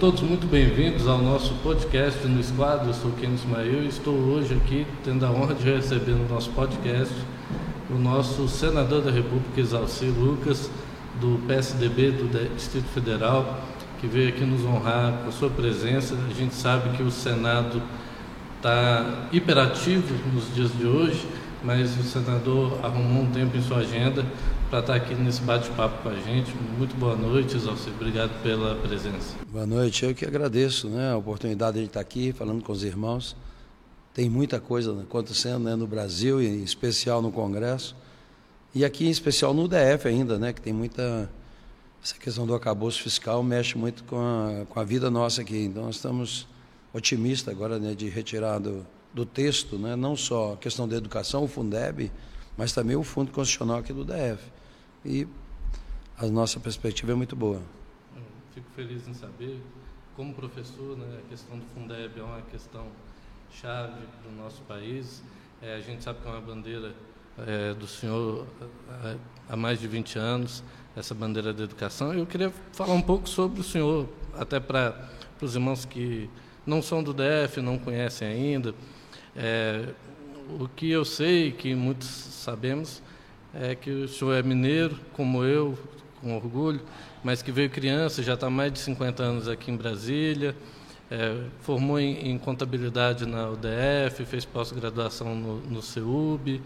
Todos muito bem-vindos ao nosso podcast no Esquadro. Eu sou Ken Ismael e estou hoje aqui tendo a honra de receber no nosso podcast o nosso senador da República, Exalcir Lucas, do PSDB do Distrito Federal, que veio aqui nos honrar com a sua presença. A gente sabe que o Senado está hiperativo nos dias de hoje, mas o senador arrumou um tempo em sua agenda para estar aqui nesse bate-papo com a gente. Muito boa noite, Exalcir. Obrigado pela presença. Boa noite. Eu que agradeço né, a oportunidade de estar aqui falando com os irmãos. Tem muita coisa acontecendo né, no Brasil, em especial no Congresso. E aqui, em especial no DF ainda, né, que tem muita. Essa questão do acabouço fiscal mexe muito com a, com a vida nossa aqui. Então, nós estamos otimistas agora né, de retirar do, do texto, né, não só a questão da educação, o Fundeb, mas também o Fundo Constitucional aqui do DF. E a nossa perspectiva é muito boa. fico feliz em saber, como professor, né, a questão do Fundeb é uma questão chave para o nosso país. É, a gente sabe que é uma bandeira é, do senhor é, há mais de 20 anos, essa bandeira da educação. Eu queria falar um pouco sobre o senhor, até para os irmãos que não são do DF, não conhecem ainda. É, o que eu sei, que muitos sabemos, é que o senhor é mineiro, como eu, com orgulho, mas que veio criança, já está mais de 50 anos aqui em Brasília, é, formou em, em, contabilidade na UDF, fez pós-graduação no, no CEUB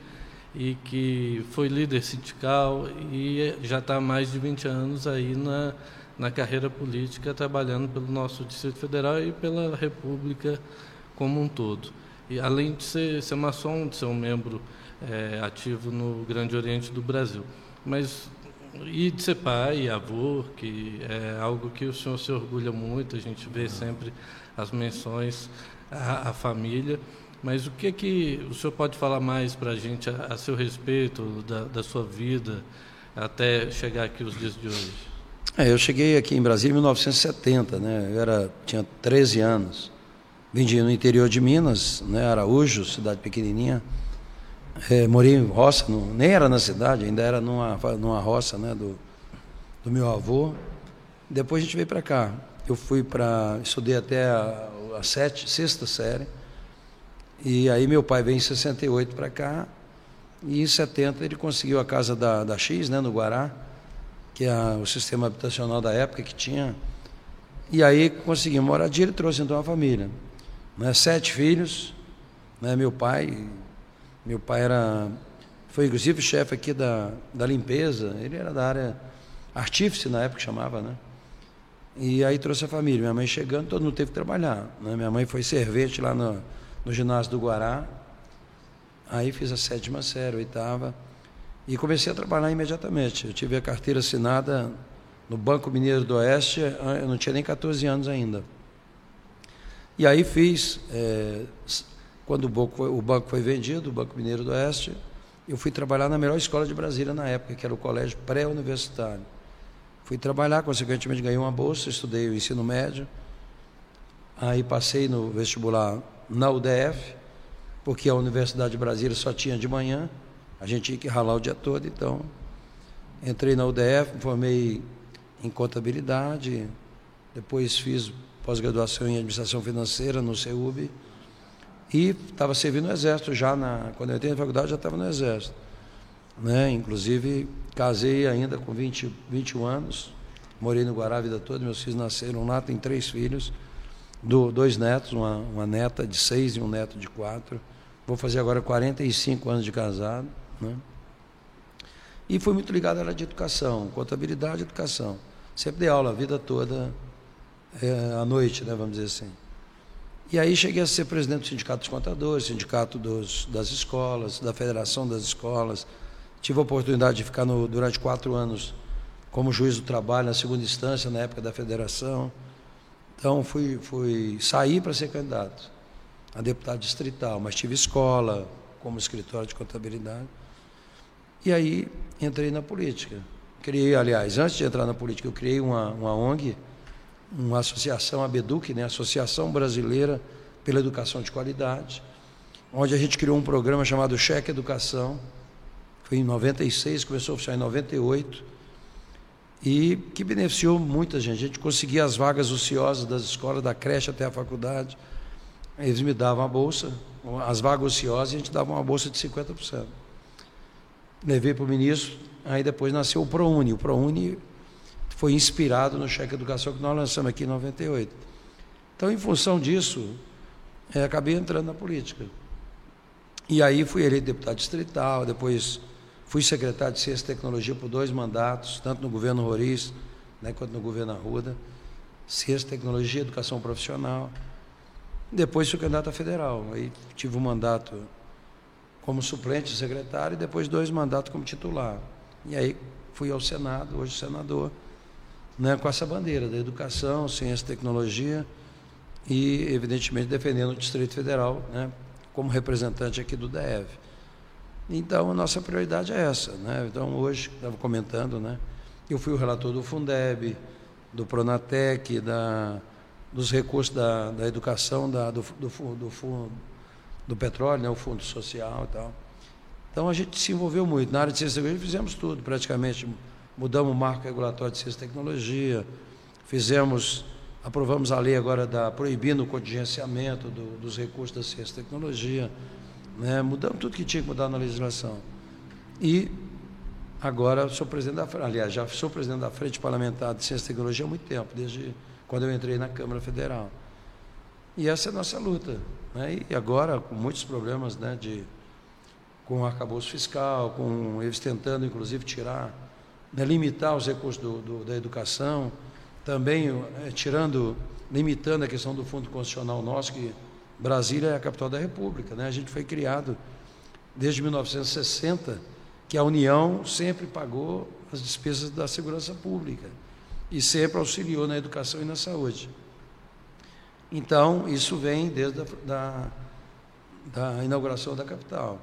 e que foi líder sindical e já está há mais de 20 anos aí na, na carreira política, trabalhando pelo nosso Distrito Federal e pela República como um todo. E além de ser, ser maçom, de ser um membro é, ativo no Grande Oriente do Brasil. Mas e de ser pai avô, que é algo que o senhor se orgulha muito, a gente vê sempre as menções à, à família. Mas o que que o senhor pode falar mais para a gente a, a, seu respeito da, da, sua vida até chegar aqui os dias de hoje? É, eu cheguei aqui em Brasília em 1970, né? Eu era, tinha 13 anos. Vim no interior de Minas, né? Araújo, cidade pequenininha. É, morei em roça, nem era na cidade, ainda era numa, numa roça né, do, do meu avô. Depois a gente veio para cá. Eu fui para. estudei até a, a sete, sexta série. E aí meu pai veio em 68 para cá. E em 70 ele conseguiu a casa da, da X, né, no Guará, que é o sistema habitacional da época que tinha. E aí conseguimos moradia, ele trouxe então a família. Né, sete filhos, né, meu pai meu pai era, foi inclusive chefe aqui da, da limpeza, ele era da área artífice na época chamava, né? E aí trouxe a família. Minha mãe chegando, todo mundo teve que trabalhar. Né? Minha mãe foi servente lá no, no ginásio do Guará. Aí fiz a sétima série, oitava. E comecei a trabalhar imediatamente. Eu tive a carteira assinada no Banco Mineiro do Oeste, eu não tinha nem 14 anos ainda. E aí fiz é, quando o banco, foi, vendido, o Banco Mineiro do Oeste, eu fui trabalhar na melhor escola de Brasília na época, que era o Colégio Pré-Universitário. Fui trabalhar, consequentemente ganhei uma bolsa, estudei o ensino médio. Aí passei no vestibular na UDF, porque a Universidade de Brasília só tinha de manhã, a gente tinha que ralar o dia todo, então entrei na UDF, me formei em contabilidade, depois fiz pós-graduação em administração financeira no CEUB e estava servindo no Exército já, na, quando eu entrei na faculdade já estava no Exército. Né? Inclusive, casei ainda com 20, 21 anos, morei no Guará a vida toda, meus filhos nasceram lá, tenho três filhos, do, dois netos, uma, uma neta de seis e um neto de quatro. Vou fazer agora 45 anos de casado. Né? E fui muito ligado à área de educação, contabilidade educação. Sempre dei aula a vida toda, é, à noite, né, vamos dizer assim. E aí cheguei a ser presidente do Sindicato dos Contadores, Sindicato dos, das Escolas, da Federação das Escolas. Tive a oportunidade de ficar no, durante quatro anos como juiz do trabalho na segunda instância, na época da federação. Então, fui, fui sair para ser candidato a deputado distrital, mas tive escola como escritório de contabilidade. E aí entrei na política. Criei, aliás, antes de entrar na política, eu criei uma, uma ONG uma associação, a BEDUC, né, Associação Brasileira pela Educação de Qualidade, onde a gente criou um programa chamado Cheque Educação, foi em 96, começou a funcionar em 98, e que beneficiou muita gente. A gente conseguia as vagas ociosas das escolas, da creche até a faculdade. Eles me davam a bolsa, as vagas ociosas, e a gente dava uma bolsa de 50%. Levei para o ministro, aí depois nasceu o ProUni. O ProUni foi inspirado no cheque educação que nós lançamos aqui em 98. Então, em função disso, é, acabei entrando na política. E aí fui eleito deputado distrital, depois fui secretário de Ciência e Tecnologia por dois mandatos, tanto no governo Roriz né, quanto no governo Arruda. Ciência, Tecnologia Educação Profissional. Depois fui candidato a federal. Aí tive um mandato como suplente secretário e depois dois mandatos como titular. E aí fui ao Senado, hoje senador, né, com essa bandeira da educação, ciência e tecnologia e, evidentemente, defendendo o Distrito Federal né, como representante aqui do DF. Então, a nossa prioridade é essa. Né? Então, hoje, estava comentando, né, eu fui o relator do Fundeb, do Pronatec, da, dos recursos da, da educação, da, do, do, do, do petróleo, né, o Fundo Social e tal. Então, a gente se envolveu muito. Na área de ciência e tecnologia, fizemos tudo, praticamente. Mudamos o marco regulatório de ciência e tecnologia, fizemos Aprovamos a lei agora da proibindo o contingenciamento do, dos recursos da ciência e tecnologia, né? mudamos tudo que tinha que mudar na legislação. E agora sou presidente da aliás, já sou presidente da Frente Parlamentar de Ciência e Tecnologia há muito tempo, desde quando eu entrei na Câmara Federal. E essa é a nossa luta. Né? E agora, com muitos problemas né, de, com o arcabouço fiscal, com eles tentando, inclusive, tirar, né, limitar os recursos do, do, da educação, também é, tirando, limitando a questão do fundo constitucional nosso, que Brasília é a capital da República. Né? A gente foi criado desde 1960, que a União sempre pagou as despesas da segurança pública e sempre auxiliou na educação e na saúde. Então, isso vem desde a da, da inauguração da capital.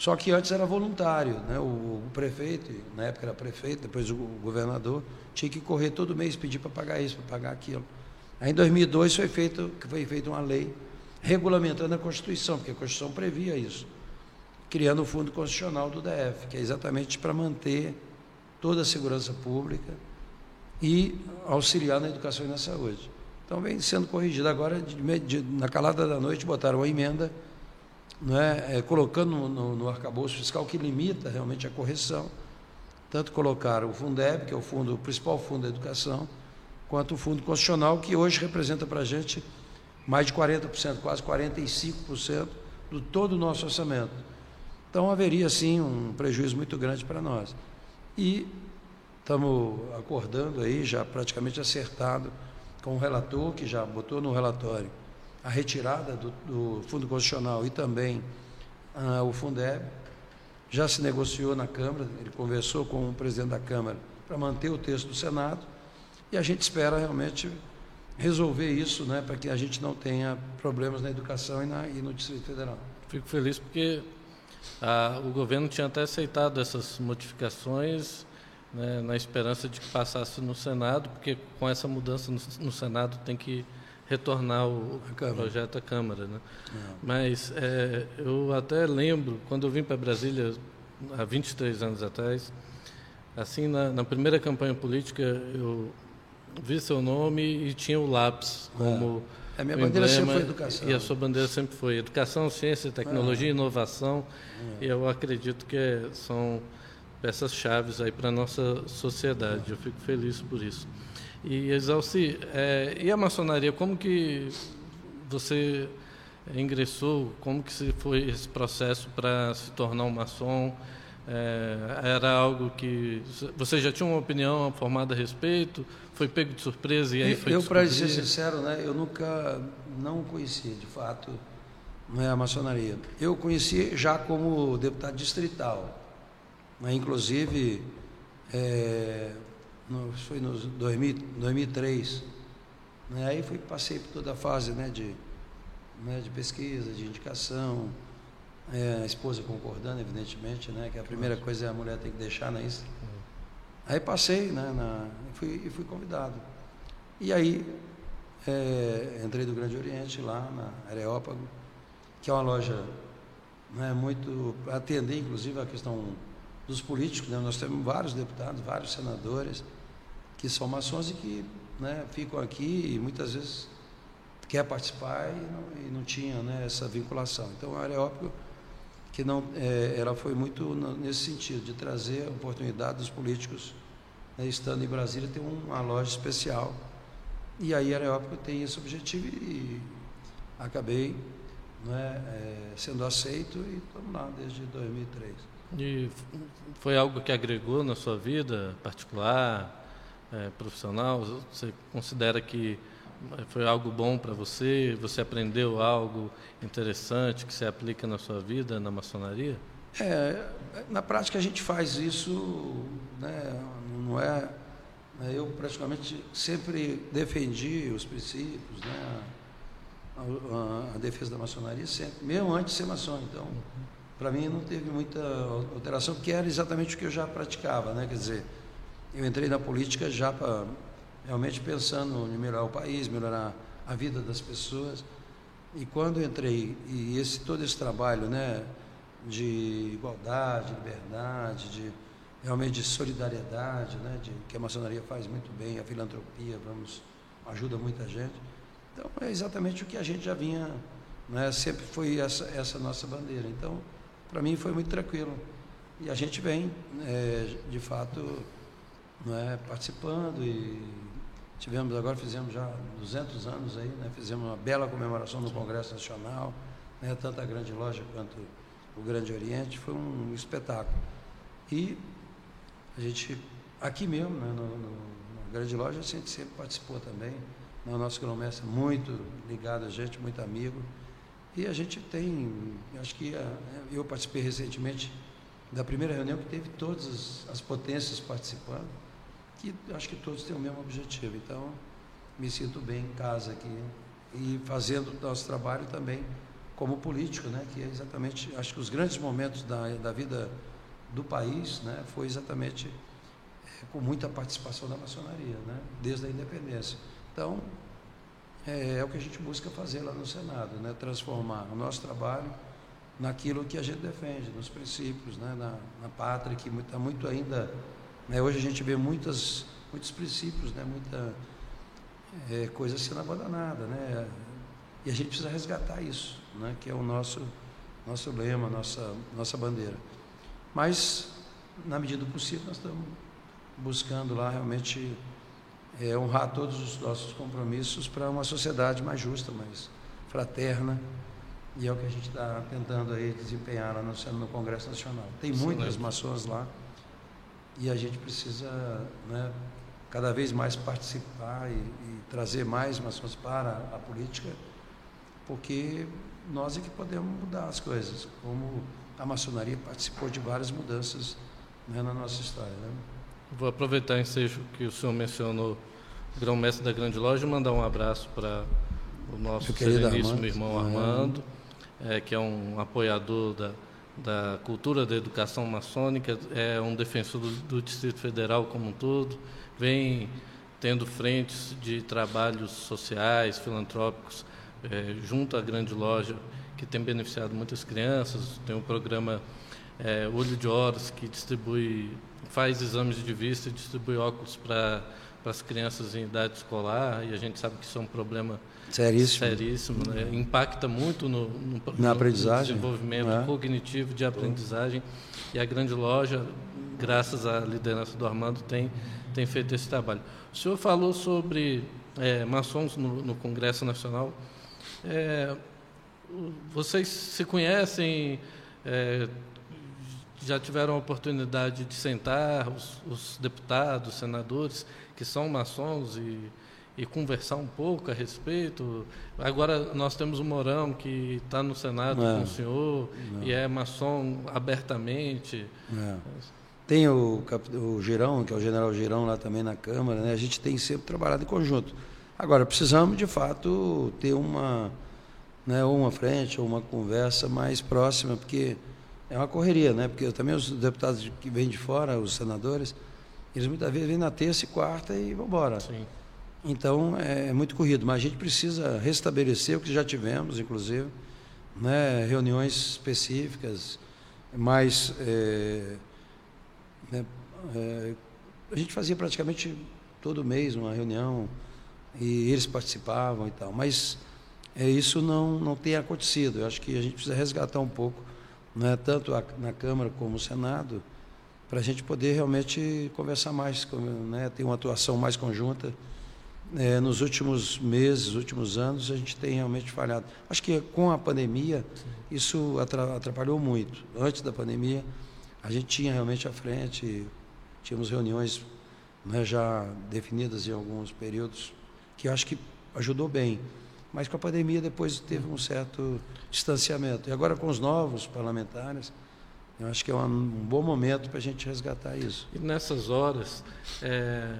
Só que antes era voluntário, né? o, o prefeito, na época era prefeito, depois o, governador, tinha que correr todo mês, pedir para pagar isso, para pagar aquilo. Aí em 2002 foi feito, foi feita uma lei regulamentando a Constituição, porque a Constituição previa isso, criando o Fundo Constitucional do DF, que é exatamente para manter toda a segurança pública e auxiliar na educação e na saúde. Então vem sendo corrigido. Agora, de, de, na calada da noite, botaram uma emenda não é, colocando no, no, no arcabouço fiscal que limita realmente a correção. Tanto colocar o Fundeb, que é o fundo, o principal fundo da educação, quanto o Fundo Constitucional, que hoje representa para a gente mais de 40%, quase 45% do todo o nosso orçamento. Então haveria sim um prejuízo muito grande para nós. E estamos acordando aí, já praticamente acertado, com o relator, que já botou no relatório a retirada do, do Fundo Constitucional e também ah, o Fundeb. Já se negociou na Câmara, ele conversou com o presidente da Câmara para manter o texto do Senado e a gente espera realmente resolver isso, né, para que a gente não tenha problemas na educação e, na, e no Distrito Federal. Fico feliz porque ah, o governo tinha até aceitado essas modificações né, na esperança de que passasse no Senado, porque com essa mudança no, no Senado tem que retornar o projeto à Câmara. Né? É. Mas é, eu até lembro, quando eu vim para Brasília, há 23 anos atrás, assim, na, na, primeira campanha política, eu vi seu nome e tinha o lápis como. É. A minha bandeira sempre foi educação. E a sua bandeira sempre foi educação, ciência, tecnologia, é. inovação. É. E eu acredito que são peças chaves aí para a nossa sociedade. Eu fico feliz por isso. E Exalci, é, e a maçonaria, como que você ingressou, como que foi esse processo para se tornar um maçom? É, era algo que você já tinha uma opinião formada a respeito? Foi pego de surpresa e aí foi Eu, para ser sincero, né, eu nunca não conhecia, de fato, não é a maçonaria. Eu conheci já como deputado distrital, né, inclusive é, no, foi em 2003. Né? Aí fui, passei por toda a fase né, de, né, de pesquisa, de indicação, é, a esposa concordando, evidentemente, né, que a primeira coisa é a mulher tem que deixar, não é isso? Aí passei, né, na, fui, e fui convidado. E aí é, entrei do Grande Oriente lá na Areópago, que é uma loja né, muito atender, inclusive, a questão dos políticos. Né? Nós temos vários deputados, vários senadores, que são maçons e que né, ficam aqui e muitas vezes quer participar e não, e não tinha né, essa vinculação. Então, a Areópago, que não, é, ela foi muito nesse sentido, de trazer oportunidade dos políticos, né, estando em Brasília, ter uma loja especial. E aí a Areópago tem esse objetivo e acabei né, é, sendo aceito e estamos lá desde 2003. E foi algo que agregou na sua vida particular, é, profissional? Você considera que foi algo bom para você? Você aprendeu algo interessante que você aplica na sua vida, na maçonaria? É, na prática a gente faz isso, né, não é, né, eu praticamente sempre defendi os princípios, né, a, a, a, defesa da maçonaria sempre, mesmo antes de ser maçom, então para mim não teve muita alteração, porque era exatamente o que eu já praticava, né, quer dizer, eu entrei na política já para realmente pensando em melhorar o país, melhorar a vida das pessoas. E quando entrei, e esse, todo esse trabalho né, de igualdade, liberdade, de realmente de solidariedade, né, de, que a maçonaria faz muito bem, a filantropia, vamos, ajuda muita gente. Então é exatamente o que a gente já vinha, né, sempre foi essa, essa nossa bandeira. Então, para mim foi muito tranquilo. E a gente vem, é, de fato, né, participando e tivemos agora fizemos já 200 anos aí, né, fizemos uma bela comemoração no Congresso Nacional, né, tanto a Grande Loja quanto o Grande Oriente, foi um espetáculo. E a gente, aqui mesmo, né, no, no, na Grande Loja, a gente sempre participou também, né, o nosso grão é muito ligado a gente, muito amigo, e a gente tem, acho que a, eu participei recentemente da primeira reunião que teve todas as, as potências participando, que acho que todos têm o mesmo objetivo. Então, me sinto bem em casa aqui e fazendo nosso trabalho também como político, né? Que é exatamente, acho que os grandes momentos da, da vida do país, né? Foi exatamente é, com muita participação da maçonaria, né? Desde a independência. Então, é, é o que a gente busca fazer lá no Senado, né? Transformar o nosso trabalho naquilo que a gente defende, nos princípios, né? na, na pátria, que está muito ainda né? Hoje a gente vê muitas, muitos princípios, né? muita é, coisa sendo abandonada. Né? E a gente precisa resgatar isso, né? que é o nosso, nosso lema, nossa, nossa bandeira. Mas, na medida do possível, nós estamos buscando lá realmente é, honrar todos os nossos compromissos para uma sociedade mais justa, mais fraterna. E é o que a gente está tentando aí desempenhar lá no, no Congresso Nacional. Tem muitas maçãs lá e a gente precisa né, cada vez mais participar e, e, trazer mais maçons para a política, porque nós é que podemos mudar as coisas, como a maçonaria participou de várias mudanças né, na nossa história. Né? Vou aproveitar o ensejo que o senhor mencionou, grão-mestre da Grande Loja, e mandar um abraço para o nosso sereníssimo irmão Armando, é, que é um apoiador da da cultura da educação maçônica, é um defensor do, do Distrito Federal como um todo, vem tendo frentes de trabalhos sociais, filantrópicos, é, junto à grande loja, que tem beneficiado muitas crianças. Tem um programa é, Olho de Horas, que distribui, faz exames de vista e distribui óculos para as crianças em idade escolar, e a gente sabe que isso é um problema Seríssimo. Seríssimo, né? Impacta muito no, no, Na aprendizagem. no desenvolvimento é. cognitivo de aprendizagem. E a grande loja, graças à liderança do Armando, tem, tem feito esse trabalho. O senhor falou sobre é, maçons no, no, Congresso Nacional. É, vocês se conhecem, é, já tiveram a oportunidade de sentar, os, os deputados, senadores, que são maçons e e conversar um pouco a respeito. Agora nós temos o Morão que está no Senado é. com o senhor Não. e é maçom abertamente. É. Tem o, o Girão, que é o general Girão lá também na Câmara, né? a gente tem sempre trabalhado em conjunto. Agora, precisamos de fato ter uma, né, uma frente ou uma conversa mais próxima, porque é uma correria, né? Porque também os deputados que vêm de fora, os senadores, eles muitas vezes vêm na terça e quarta e vão embora. Sim. Então é, é muito corrido, mas a gente precisa restabelecer o que já tivemos, inclusive, né, reuniões específicas, mais. É, né, é, a gente fazia praticamente todo mês uma reunião e eles participavam e tal. Mas é, isso não, não tem acontecido. Eu acho que a gente precisa resgatar um pouco, né, tanto a, na Câmara como no Senado, para a gente poder realmente conversar mais, né, ter uma atuação mais conjunta. É, nos últimos meses, últimos anos, a gente tem realmente falhado. Acho que com a pandemia, Sim. isso atrapalhou muito. Antes da pandemia, a gente tinha realmente à frente, tínhamos reuniões né, já definidas em alguns períodos, que acho que ajudou bem. Mas com a pandemia depois teve um certo distanciamento. E agora com os novos parlamentares, eu acho que é um, um bom momento para a gente resgatar isso. E nessas horas, é,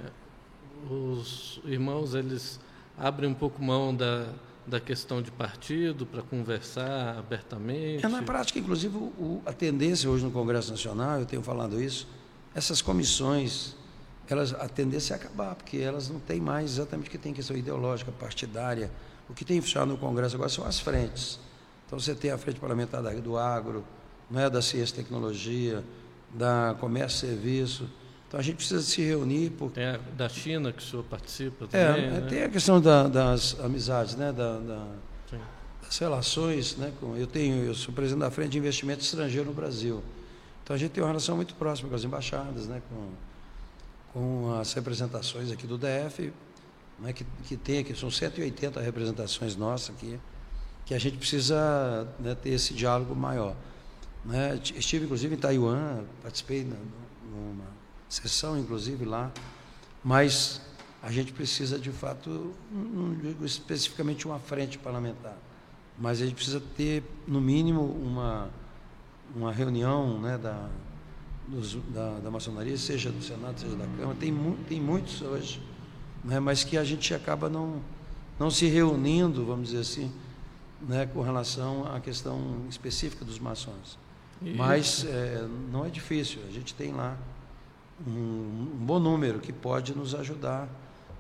os irmãos eles abrem um pouco mão da, da questão de partido para conversar abertamente? É, na prática, inclusive, o, a tendência hoje no Congresso Nacional, eu tenho falado isso, essas comissões, elas, a tendência é acabar, porque elas não têm mais exatamente o que tem questão ideológica, partidária. O que tem funcionado no Congresso agora são as frentes. Então você tem a frente parlamentar do agro, é da ciência e tecnologia, da comércio e serviço. Então a gente precisa se reunir. Por... Tem a da China que o senhor participa é, também. É, né? Tem a questão da, das amizades, né? Da, da, das relações. Né? Com, eu, tenho, eu sou presidente da Frente de Investimento Estrangeiro no Brasil. Então a gente tem uma relação muito próxima com as embaixadas, né? com, com as representações aqui do DF, né? que, que tem aqui, são 180 representações nossas aqui, que a gente precisa né, ter esse diálogo maior. Né? Estive, inclusive, em Taiwan, participei numa sessão, inclusive, lá, mas a gente precisa, de fato, não digo especificamente uma frente parlamentar, mas a gente precisa ter, no mínimo, uma, uma reunião né, da, dos, da, da maçonaria, seja do Senado, seja da Câmara, tem, tem muitos hoje, né, mas que a gente acaba não, não se reunindo, vamos dizer assim, né, com relação à questão específica dos maçons. Mas é, não é difícil, a gente tem lá um, um, bom número que pode nos ajudar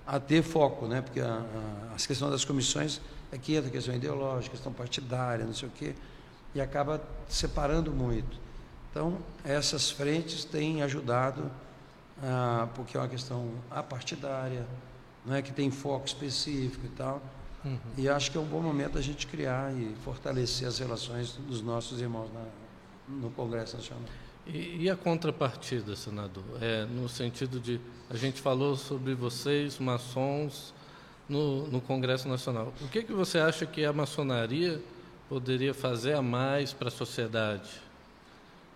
a ter foco, né? porque a, a, as questões das comissões é que entra a questão ideológica, questão partidária, não sei o quê, e acaba separando muito. Então, essas frentes têm ajudado, ah, porque é uma questão apartidária, não é que tem foco específico e tal. Uhum. E acho que é um bom momento a gente criar e fortalecer as relações dos nossos irmãos na, no Congresso Nacional. E, e, a contrapartida, senador? É, no sentido de, a gente falou sobre vocês, maçons, no, no Congresso Nacional. O que, que você acha que a maçonaria poderia fazer a mais para a sociedade?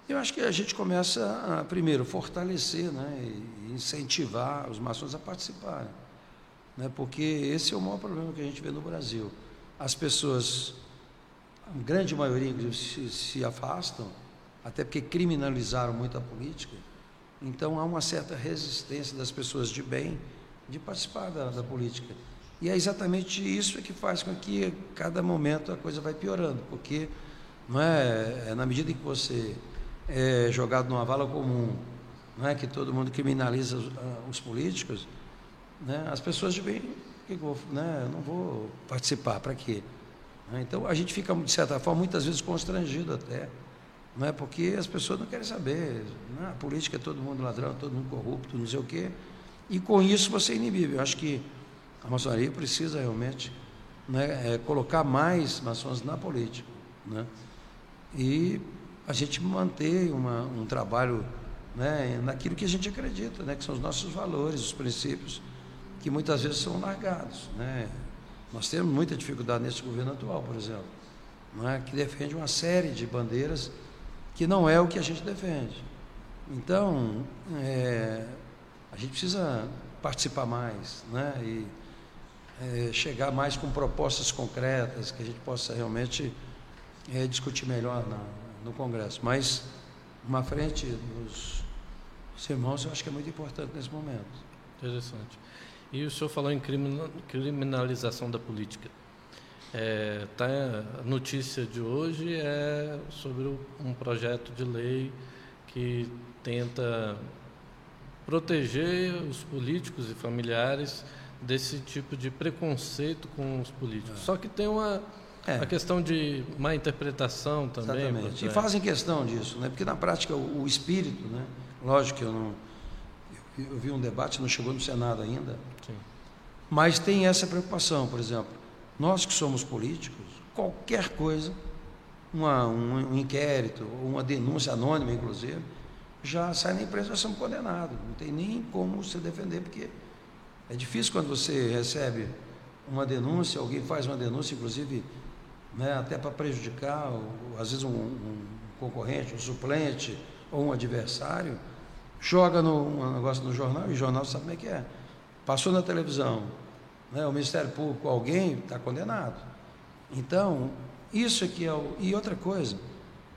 Eu acho que a gente começa a, primeiro, fortalecer né, e incentivar os maçons a participarem. Né, porque esse é o maior problema que a gente vê no Brasil. As pessoas, a grande maioria, se, se afastam até porque criminalizaram muito a política. Então há uma certa resistência das pessoas de bem de participar da, da política. E é exatamente isso que faz com que cada momento a coisa vai piorando, porque não é, é na medida em que você é jogado numa vala comum, não é que todo mundo criminaliza os, uh, os políticos, né? As pessoas de bem, que né? não vou participar, para quê? Então a gente fica de certa forma muitas vezes constrangido até não é porque as pessoas não querem saber. Né? A política é todo mundo ladrão, todo mundo corrupto, não sei o quê. E com isso você é inibível. Eu acho que a maçonaria precisa realmente né, é, colocar mais maçons na política. Né? E a gente manter uma, um trabalho né, naquilo que a gente acredita, né, que são os nossos valores, os princípios, que muitas vezes são largados. Né? Nós temos muita dificuldade nesse governo atual, por exemplo, é? que defende uma série de bandeiras que não é o que a gente defende. Então, é, a gente precisa participar mais, né? E é, chegar mais com propostas concretas que a gente possa realmente é, discutir melhor na, no Congresso. Mas uma frente dos, dos irmãos eu acho que é muito importante nesse momento. Interessante. E o senhor falou em criminalização da política. É, tá, a notícia de hoje é sobre um projeto de lei que tenta proteger os políticos e familiares desse tipo de preconceito com os políticos. É. Só que tem uma é. a questão de má interpretação também. Exatamente. E fazem questão disso, né? porque na prática o, o espírito, né? lógico que eu não, eu vi um debate, não chegou no Senado ainda, Sim. mas tem essa preocupação, por exemplo, nós que somos políticos, qualquer coisa, uma, um, um inquérito, uma denúncia anônima, inclusive, já sai na imprensa, nós somos condenados. Não tem nem como se defender, porque é difícil quando você recebe uma denúncia, alguém faz uma denúncia, inclusive, né, até para prejudicar, ou, às vezes, um, um, concorrente, um suplente ou um adversário, joga no, um negócio no jornal, e o jornal sabe como é que é. Passou na televisão, né, o Ministério Público, alguém está condenado. Então, isso aqui é o. E outra coisa,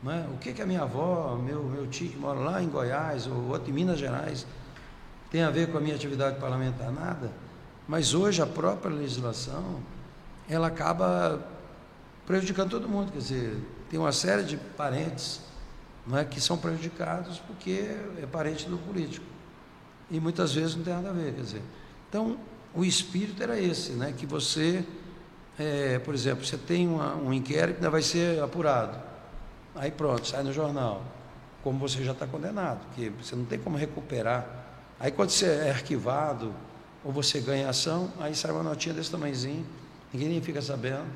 né, o que, que a minha avó, meu, meu tio que mora lá em Goiás, ou outro em Minas Gerais, tem a ver com a minha atividade parlamentar? Nada. Mas hoje a própria legislação, ela acaba prejudicando todo mundo. Quer dizer, tem uma série de parentes não é, que são prejudicados porque é parente do político. E muitas vezes não tem nada a ver. Quer dizer, então, o espírito era esse, né, que você, é, por exemplo, você tem uma, um inquérito que ainda vai ser apurado. Aí pronto, sai no jornal. Como você já está condenado, que você não tem como recuperar. Aí quando você é arquivado, ou você ganha ação, aí sai uma notinha desse tamanhozinho, ninguém nem fica sabendo.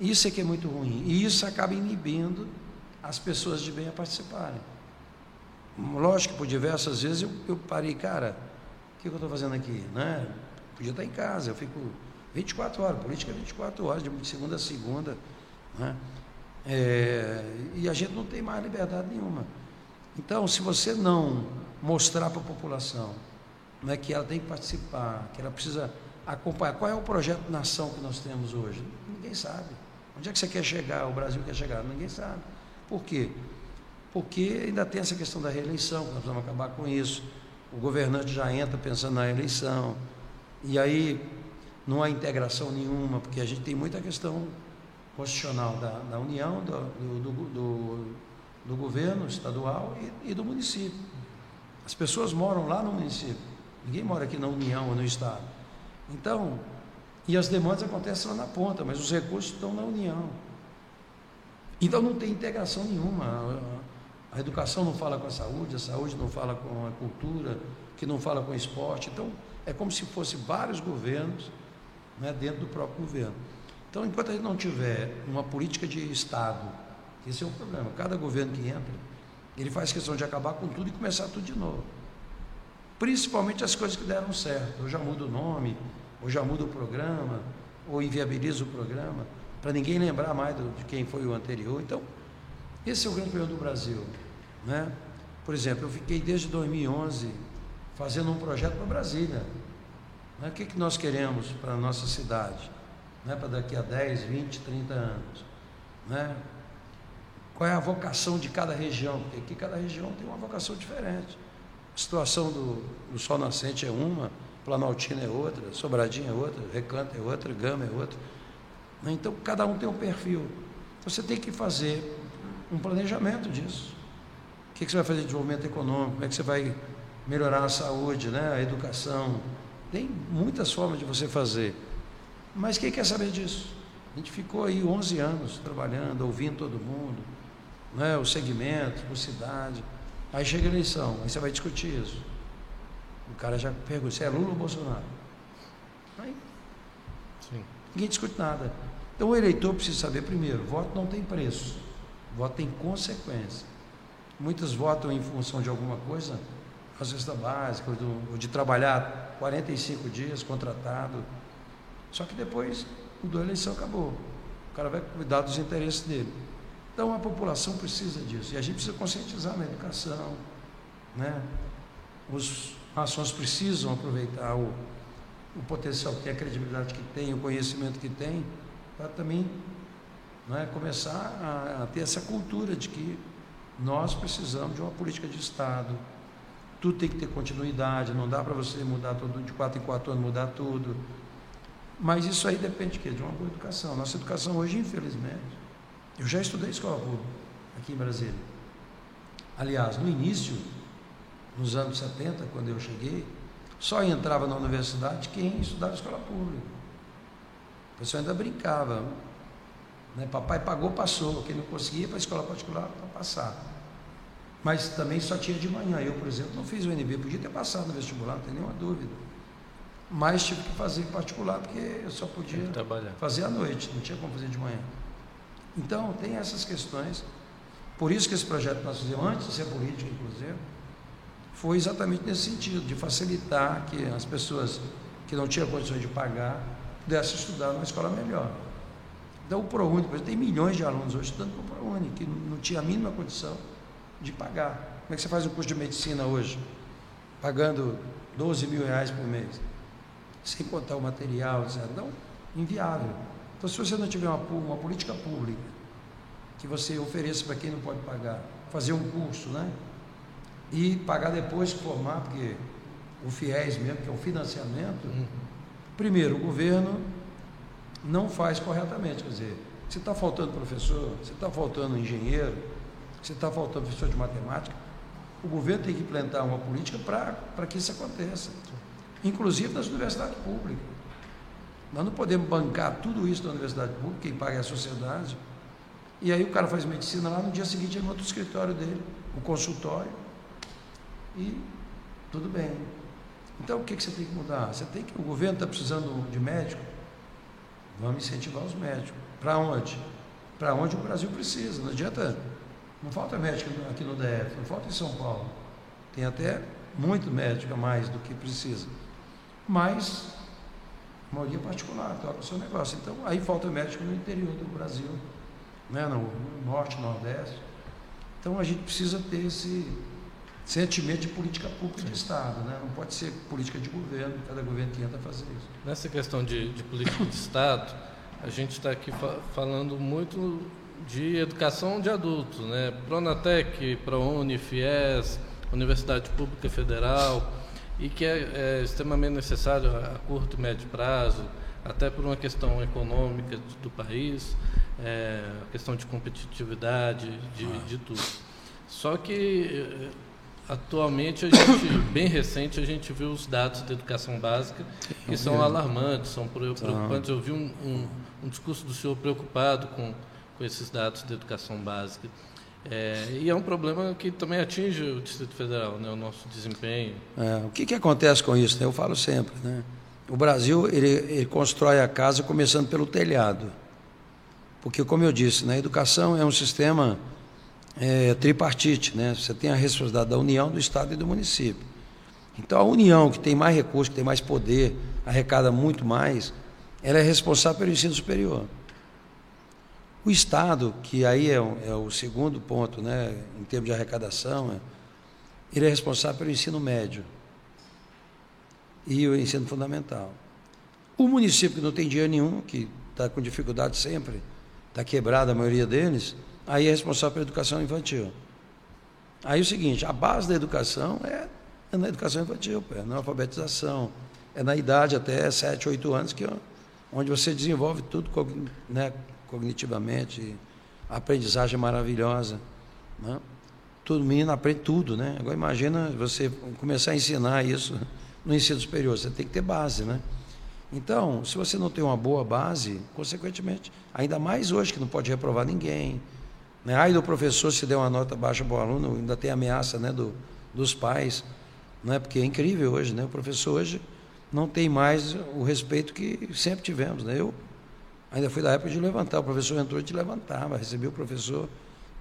Isso é que é muito ruim. E isso acaba inibindo as pessoas de bem a participarem. Lógico que por diversas vezes eu, eu parei, cara, o que, eu estou fazendo aqui? Né? Podia estar em casa, eu fico 24 horas, política é 24 horas, de segunda a segunda. Né? É, e a gente não tem mais liberdade nenhuma. Então, se você não mostrar para a população né, que ela tem que participar, que ela precisa acompanhar, qual é o projeto de nação que nós temos hoje? Ninguém sabe. Onde é que você quer chegar? O Brasil quer chegar? Ninguém sabe. Por quê? Porque ainda tem essa questão da reeleição, nós precisamos acabar com isso. O governante já entra pensando na eleição. E aí não há integração nenhuma, porque a gente tem muita questão constitucional da, da União, do, do, do, do governo estadual e, e, do município. As pessoas moram lá no município, ninguém mora aqui na União ou no Estado. Então, e as demandas acontecem lá na ponta, mas os recursos estão na União. Então não tem integração nenhuma. A educação não fala com a saúde, a saúde não fala com a cultura, que não fala com o esporte. Então é como se fosse vários governos né, dentro do próprio governo. Então, enquanto a gente não tiver uma política de Estado, esse é o problema. Cada governo que entra, ele faz questão de acabar com tudo e começar tudo de novo. Principalmente as coisas que deram certo. Ou já muda o nome, ou já muda o programa, ou inviabiliza o programa, para ninguém lembrar mais do, de quem foi o anterior. Então, esse é o grande problema do Brasil. Né? Por exemplo, eu fiquei desde 2011 fazendo um projeto para Brasília. O que, que nós queremos para a nossa cidade? Né? Para daqui a 10, 20, 30 anos. Né? Qual é a vocação de cada região? Porque aqui cada região tem uma vocação diferente. A situação do, do sol nascente é uma, Planaltina é outra, Sobradinha é outra, Recanto é outra, Gama é outra. Né? Então, cada um tem um perfil. Então, você tem que fazer um planejamento disso. O que, você vai fazer de desenvolvimento econômico? Como é que você vai melhorar a saúde, né? a educação? Tem muitas formas de você fazer. Mas quem quer saber disso? A gente ficou aí 11 anos trabalhando, ouvindo todo mundo, né? o segmento, por cidade. Aí chega a eleição, aí você vai discutir isso. O cara já pergunta se é Lula ou Bolsonaro. Aí, Sim. ninguém discute nada. Então o eleitor precisa saber primeiro, voto não tem preço, voto tem consequência. Muitos votam em função de alguma coisa, a cesta básica, ou de trabalhar 45 dias contratado. Só que depois mudou a eleição, acabou. O cara vai cuidar dos interesses dele. Então a população precisa disso. E a gente precisa conscientizar na educação. Né? Os ações precisam aproveitar o, o potencial que tem, a credibilidade que tem, o conhecimento que tem, para também é, começar a, a, ter essa cultura de que nós precisamos de uma política de Estado. Tudo tem que ter continuidade, não dá para você mudar tudo de quatro em quatro anos, mudar tudo. Mas isso aí depende de quê? De uma boa educação. Nossa educação hoje, infelizmente, eu já estudei escola pública aqui em Brasília. Aliás, no início, nos anos 70, quando eu cheguei, só entrava na universidade quem estudava escola pública. O pessoal ainda brincava. Né? Papai pagou, passou. Quem não conseguia para a escola particular para passar. Mas também só tinha de manhã. Eu, por exemplo, não fiz o NB, podia ter passado no vestibular, não tem nenhuma dúvida. Mas tive que fazer em particular, porque eu só podia fazer à noite, não tinha como fazer de manhã. Então, tem essas questões. Por isso que esse projeto que nós fizemos, antes de ser político, inclusive, foi exatamente nesse sentido, de facilitar que as pessoas que não tinham condições de pagar pudessem estudar numa escola melhor. Então, o ProUni, por exemplo, tem milhões de alunos hoje estudando o ProUni, que não tinha a mínima condição de pagar. Como é que você faz um curso de medicina hoje? Pagando 12 mil reais por mês, sem contar o material, etc. Então, inviável. Então, se você não tiver uma, uma política pública que você ofereça para quem não pode pagar, fazer um curso, né? E pagar depois que formar, porque o FIES mesmo, que é o financiamento, uhum. primeiro, o governo não faz corretamente. Quer dizer, se está faltando professor, se está faltando engenheiro, se está faltando professor de matemática, o governo tem que implantar uma política para que isso aconteça. Inclusive nas universidades públicas. Nós não podemos bancar tudo isso na universidade pública, quem paga é a sociedade. E aí o cara faz medicina lá, no dia seguinte ele monta o escritório dele, o consultório, e tudo bem. Então o que, que você tem que mudar? Você tem que. O governo está precisando de médico, Vamos incentivar os médicos. Para onde? Para onde o Brasil precisa. Não adianta. Não falta médico aqui no DF, não falta em São Paulo. Tem até muito médico a mais do que precisa. Mas, a maioria particular, toca o seu negócio. Então, aí falta médico no interior do Brasil, né? no norte, nordeste. Então, a gente precisa ter esse sentimento de política pública de Estado, né? não pode ser política de governo, cada governo tenta fazer isso. Nessa questão de, de política de Estado, a gente está aqui fa falando muito de educação de adultos, né? Pronatec, ProUni, FIES, Universidade Pública Federal, e que é, é extremamente necessário a curto e médio prazo, até por uma questão econômica do país, é, questão de competitividade, de, ah. de tudo. Só que Atualmente, a gente, bem recente, a gente viu os dados da educação básica que são alarmantes, são preocupantes. Eu vi um, um, um discurso do senhor preocupado com, com esses dados da educação básica. É, e é um problema que também atinge o Distrito Federal, né, o nosso desempenho. É, o que, que acontece com isso? Né? Eu falo sempre. Né? O Brasil ele, ele constrói a casa começando pelo telhado. Porque, como eu disse, né, a educação é um sistema é, tripartite, né? Você tem a responsabilidade da União, do Estado e do município. Então a União, que tem mais recursos, que tem mais poder, arrecada muito mais, ela é responsável pelo ensino superior. O Estado, que aí é, é o segundo ponto, né, em termos de arrecadação, é, ele é responsável pelo ensino médio e o ensino fundamental. O município que não tem dinheiro nenhum, que está com dificuldade sempre, está quebrado a maioria deles, aí é responsável pela educação infantil. Aí é o seguinte, a base da educação é, é na educação infantil, é na alfabetização, é na idade até 7, 8 anos, que, é onde você desenvolve tudo né, cognitivamente, aprendizagem maravilhosa. Né? Todo menino aprende tudo, né? Agora imagina você começar a ensinar isso no ensino superior, você tem que ter base, né? Então, se você não tem uma boa base, consequentemente, ainda mais hoje que não pode reprovar ninguém, né? Ai do professor se der uma nota baixa para o aluno, ainda tem ameaça né, do, dos pais, né? porque é incrível hoje, né? o professor hoje não tem mais o respeito que sempre tivemos. Né? Eu ainda fui da época de levantar, o professor entrou e te levantava, recebi o professor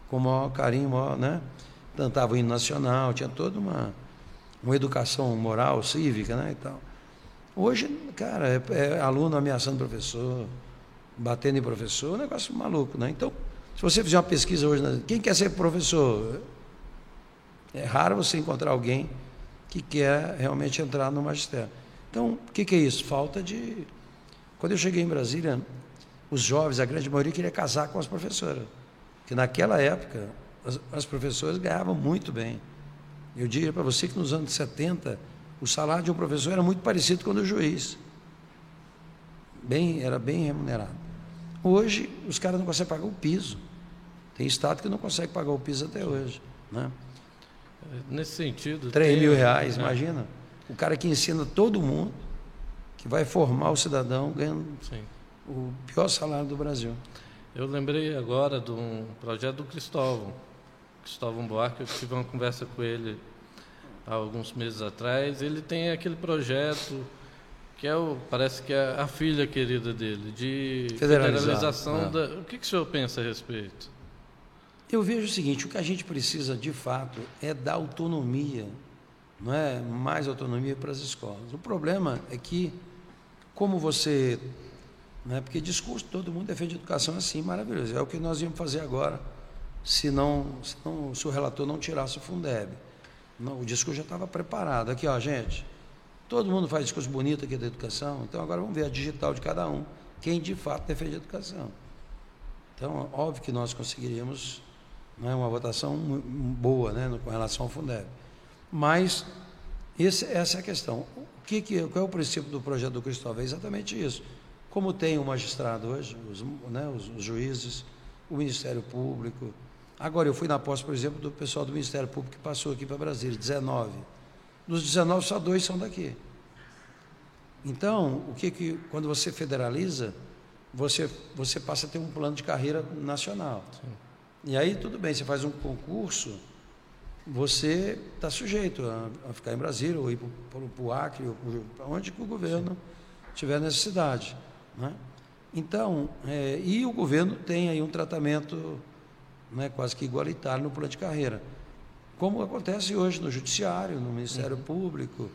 com o maior carinho, maior, né? cantava o hino nacional, tinha toda uma, uma educação moral, cívica né? e tal. Hoje, cara, é, é aluno ameaçando professor, batendo em professor, um negócio maluco, né? Então, se você fizer uma pesquisa hoje, quem quer ser professor? É raro você encontrar alguém que quer realmente entrar no magistério. Então, o que, que é isso? Falta de. Quando eu cheguei em Brasília, os jovens, a grande maioria, queria casar com as professoras. Porque naquela época, as, as professoras ganhavam muito bem. Eu diria para você que nos anos 70, o salário de um professor era muito parecido com o do juiz. Bem, era bem remunerado. Hoje, os caras não conseguem pagar o piso. Tem estado que não consegue pagar o piso até hoje. Né? Nesse sentido. 3 tem... mil reais, é. imagina. O cara que ensina todo mundo, que vai formar o cidadão ganhando Sim. O pior salário do Brasil. Eu lembrei agora de um projeto do Cristóvão. Cristóvão Buarque, eu tive uma conversa com ele há alguns meses atrás. Ele tem aquele projeto que é o, parece que é a filha querida dele, de federalização. É. Da, o que, que o senhor pensa a respeito? Eu vejo o seguinte: o que a gente precisa de fato é dar autonomia, não é mais autonomia para as escolas. O problema é que, como você. Não é porque discurso, todo mundo defende educação assim, maravilhoso. É o que nós íamos fazer agora, se, não, se, não, se o relator não tirasse o Fundeb. Não, o discurso já estava preparado. Aqui, ó, gente, todo mundo faz discurso bonito aqui da educação, então agora vamos ver a digital de cada um, quem de fato defende a educação. Então, óbvio que nós conseguiríamos né, uma votação boa né, com relação ao Fundeb. Mas esse, essa é a questão. O que, que, qual é o princípio do projeto do Cristóvão? É exatamente isso. Como tem o magistrado hoje, os, né, os, os juízes, o Ministério Público. Agora, eu fui na posse, por exemplo, do pessoal do Ministério Público que passou aqui para Brasília, 19. Dos 19, só dois são daqui. Então, o que, que quando você federaliza, você, você passa a ter um plano de carreira nacional. Sim. E aí tudo bem, você faz um concurso, você está sujeito a, a, ficar em Brasília, ou ir para o Acre, ou para onde que o governo Sim. tiver necessidade. Né? Então, é, e o governo tem aí um tratamento né, quase que igualitário no plano de carreira, como acontece hoje no Judiciário, no Ministério uhum. Público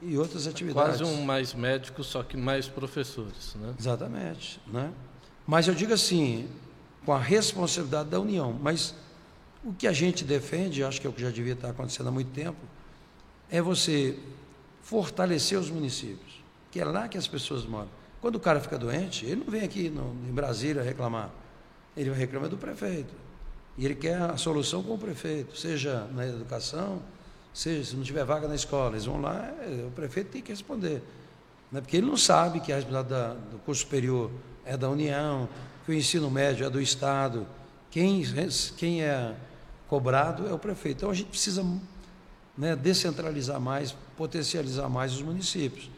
e outras atividades. Quase um mais médico, só que mais professores. Né? Exatamente. Né? Mas eu digo assim, com a responsabilidade da União. Mas o que a gente defende, acho que é o que já devia estar acontecendo há muito tempo, é você fortalecer os municípios, que é lá que as pessoas moram. Quando o cara fica doente, ele não vem aqui no, em Brasília reclamar, ele vai reclamar do prefeito. E ele quer a solução com o prefeito, seja na educação, seja se não tiver vaga na escola, eles vão lá, é, o prefeito tem que responder. Né? Porque ele não sabe que a responsabilidade do curso superior é da União, que o ensino médio é do Estado, quem, quem é cobrado é o prefeito. Então a gente precisa né, descentralizar mais, potencializar mais os municípios.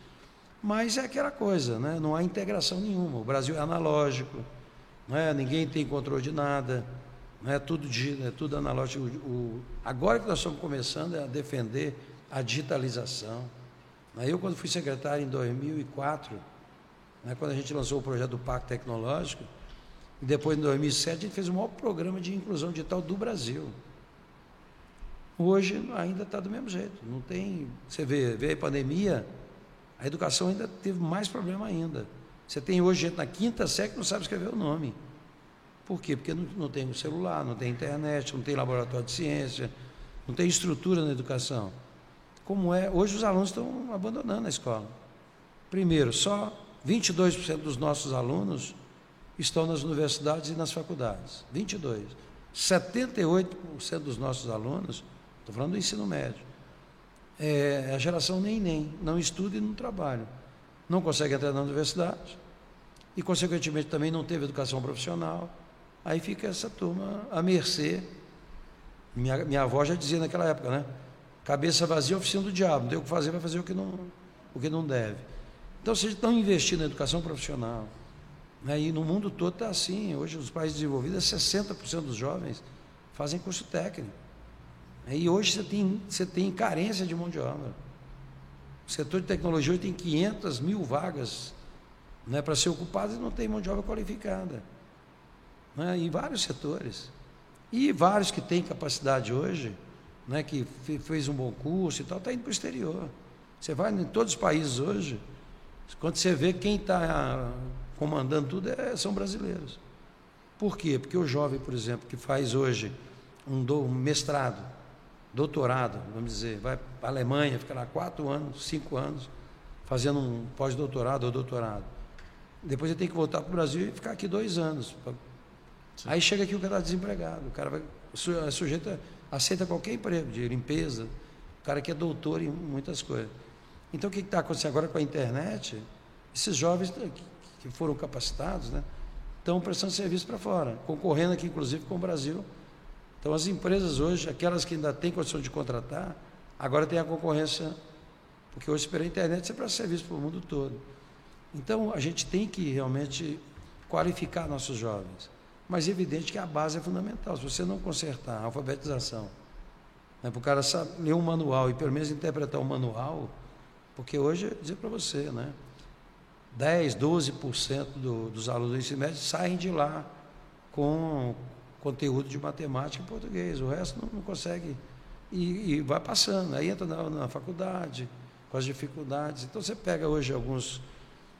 Mas é aquela coisa, né, não há integração nenhuma. O Brasil é analógico, né, ninguém tem controle de nada, é tudo, é tudo analógico. O, agora que nós estamos começando a defender a digitalização. Eu, quando fui secretário em 2004, né, quando a gente lançou o projeto do Pacto Tecnológico, e depois, em 2007, a gente fez o maior programa de inclusão digital do Brasil. Hoje ainda está do mesmo jeito. Não tem. Você vê, vê a pandemia, a educação ainda teve mais problema ainda. Você tem hoje gente na quinta série que não sabe escrever o nome. Por quê? Porque não, não tem celular, não tem internet, não tem laboratório de ciência, não tem estrutura na educação. Como é? Hoje os alunos estão abandonando a escola. Primeiro, só 22% dos nossos alunos estão nas universidades e nas faculdades. 22. 78% dos nossos alunos, estou falando do ensino médio, é a geração nem nem, não estuda e não trabalha. Não consegue entrar na universidade e, consequentemente, também não teve educação profissional. Aí fica essa turma à mercê. Minha, minha avó já dizia naquela época, né? Cabeça vazia, oficina do diabo. Não tem o que fazer, vai fazer o que não, o que não deve. Então, vocês estão investindo na educação profissional, né? E no mundo todo está assim. Hoje, nos países desenvolvidos, 60% dos jovens fazem curso técnico. E hoje você tem, você tem carência de mão de obra. O setor de tecnologia hoje tem 500 mil vagas né, para ser ocupado e não tem mão de obra qualificada. Né, em vários setores. E vários que têm capacidade hoje, né, que fez um bom curso e tal, está indo para o exterior. Você vai em todos os países hoje, quando você vê quem está comandando tudo é, são brasileiros. Por quê? Porque o jovem, por exemplo, que faz hoje um, do, um mestrado, doutorado, vamos dizer, vai para a Alemanha, fica lá quatro anos, cinco anos, fazendo um pós-doutorado ou doutorado. Depois ele tem que voltar para o Brasil e ficar aqui dois anos. Aí chega aqui o cara está desempregado, o cara vai, o sujeito aceita qualquer emprego de limpeza, o cara que é doutor em muitas coisas. Então o que está acontecendo agora com a internet? Esses jovens que foram capacitados, né, estão prestando serviço para fora, concorrendo aqui, inclusive, com o Brasil. Então, as empresas hoje, aquelas que ainda têm condição de contratar, agora tem a concorrência, porque hoje, pela internet, você presta serviço para o mundo todo. Então, a gente tem que realmente qualificar nossos jovens. Mas é evidente que a base é fundamental. Se você não consertar a alfabetização, né, para o cara saber ler um manual e pelo menos interpretar o manual, porque hoje, dizer para você, né, 10, 12% do, dos alunos do ensino médio saem de lá com conteúdo de matemática e português. O resto não, não consegue. E, e, vai passando. Aí entra na, na, faculdade, com as dificuldades. Então você pega hoje alguns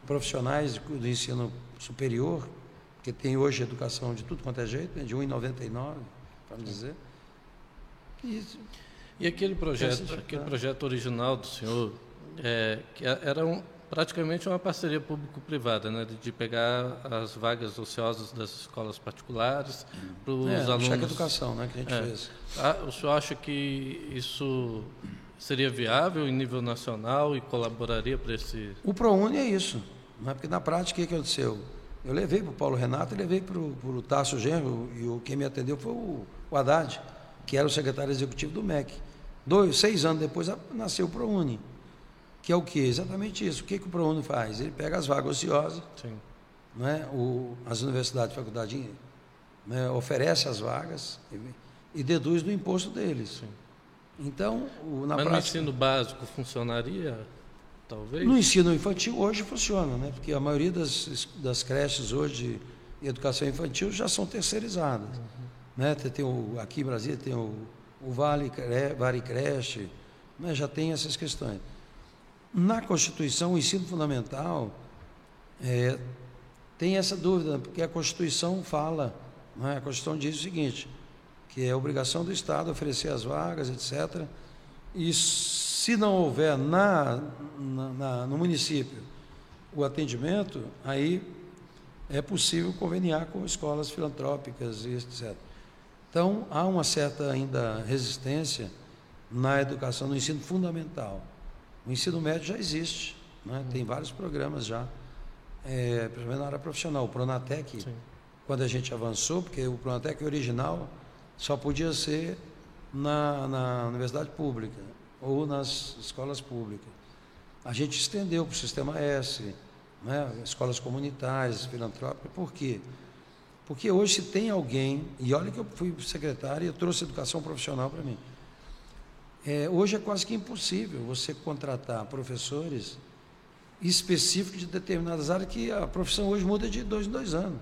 profissionais do ensino superior, que tem hoje educação de tudo quanto é jeito, né, de 1,99, para dizer. E, e aquele projeto, aquele projeto original do senhor, é, que era um, praticamente uma parceria público-privada, né, de pegar as vagas ociosas das escolas particulares para os é, alunos. Cheque educação, né, que a gente é. fez. Ah, o senhor acha que isso seria viável em nível nacional e colaboraria para esse? O ProUni é isso, né, porque na prática o que aconteceu? Eu levei para o Paulo Renato e levei para o Tássio Genro e o, quem me atendeu foi o, o Haddad, que era o secretário executivo do MEC. Dois, seis anos depois nasceu o ProUni que é o que? Exatamente isso. O que, que o ProUni faz? Ele pega as vagas ociosas, Sim. Né? O, as universidades e faculdades né, oferecem as vagas e, e, deduz do imposto deles. Sim. Então, o, na Mas prática, no ensino básico funcionaria, talvez? No ensino infantil hoje funciona, né? porque a maioria das, das creches hoje de educação infantil já são terceirizadas. Uhum. Né? Tem, tem o, aqui em Brasília tem o, o Vale, vale Creche, né? já tem essas questões. Na Constituição, o ensino fundamental é, tem essa dúvida, porque a Constituição fala, é? a Constituição diz o seguinte, que é obrigação do Estado oferecer as vagas, etc. E se não houver na, na, na, no município o atendimento, aí é possível conveniar com escolas filantrópicas e etc. Então, há uma certa ainda resistência na educação, no ensino fundamental. O ensino médio já existe, né? tem vários programas já, é, principalmente na área profissional. O Pronatec, Sim. quando a gente avançou, porque o Pronatec original só podia ser na, na universidade pública ou nas escolas públicas. A gente estendeu para o Sistema S, né? escolas comunitárias, filantrópicas. Por quê? Porque hoje se tem alguém, e olha que eu fui secretário e eu trouxe educação profissional para mim. É, hoje é quase que impossível você contratar professores específicos de determinadas áreas que a profissão hoje muda de dois em dois anos.